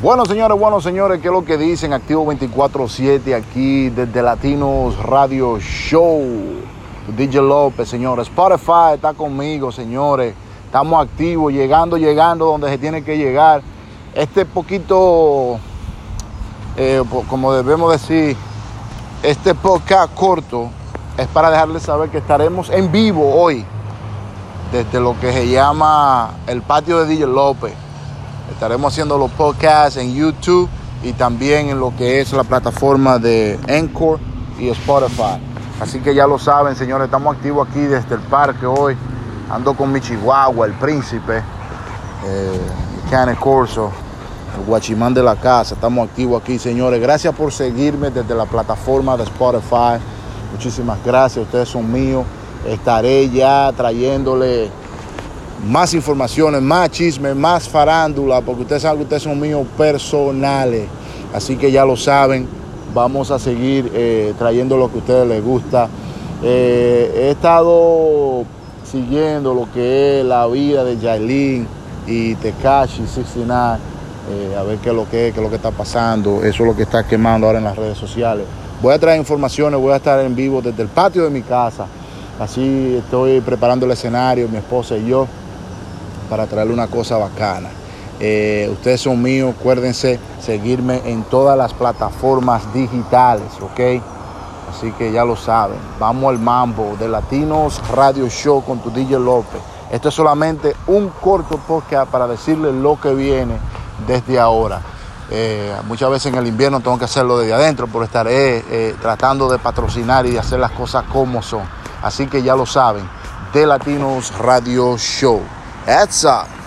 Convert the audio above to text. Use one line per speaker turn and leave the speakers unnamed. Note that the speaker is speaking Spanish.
Bueno, señores, bueno, señores, ¿qué es lo que dicen? Activo 24-7 aquí desde Latinos Radio Show. DJ López, señores. Spotify está conmigo, señores. Estamos activos, llegando, llegando donde se tiene que llegar. Este poquito, eh, como debemos decir, este podcast corto es para dejarles saber que estaremos en vivo hoy desde lo que se llama el patio de DJ López. Estaremos haciendo los podcasts en YouTube y también en lo que es la plataforma de Encore y Spotify. Así que ya lo saben, señores, estamos activos aquí desde el parque hoy. Ando con mi chihuahua, el príncipe, eh, Cane Corso, el guachimán de la casa. Estamos activos aquí, señores. Gracias por seguirme desde la plataforma de Spotify. Muchísimas gracias, ustedes son míos. Estaré ya trayéndole más informaciones, más chismes, más farándula, porque ustedes saben que ustedes son míos personales. Así que ya lo saben, vamos a seguir eh, trayendo lo que a ustedes les gusta. Eh, he estado siguiendo lo que es la vida de Yailin y Tekashi 69, eh, a ver qué es lo que es, qué es lo que está pasando. Eso es lo que está quemando ahora en las redes sociales. Voy a traer informaciones, voy a estar en vivo desde el patio de mi casa. Así estoy preparando el escenario, mi esposa y yo para traerle una cosa bacana. Eh, ustedes son míos, acuérdense seguirme en todas las plataformas digitales, ¿ok? Así que ya lo saben. Vamos al mambo de Latinos Radio Show con tu DJ López. Esto es solamente un corto podcast para decirles lo que viene desde ahora. Eh, muchas veces en el invierno tengo que hacerlo desde adentro, pero estaré eh, tratando de patrocinar y de hacer las cosas como son. Así que ya lo saben, de Latinos Radio Show. That's up.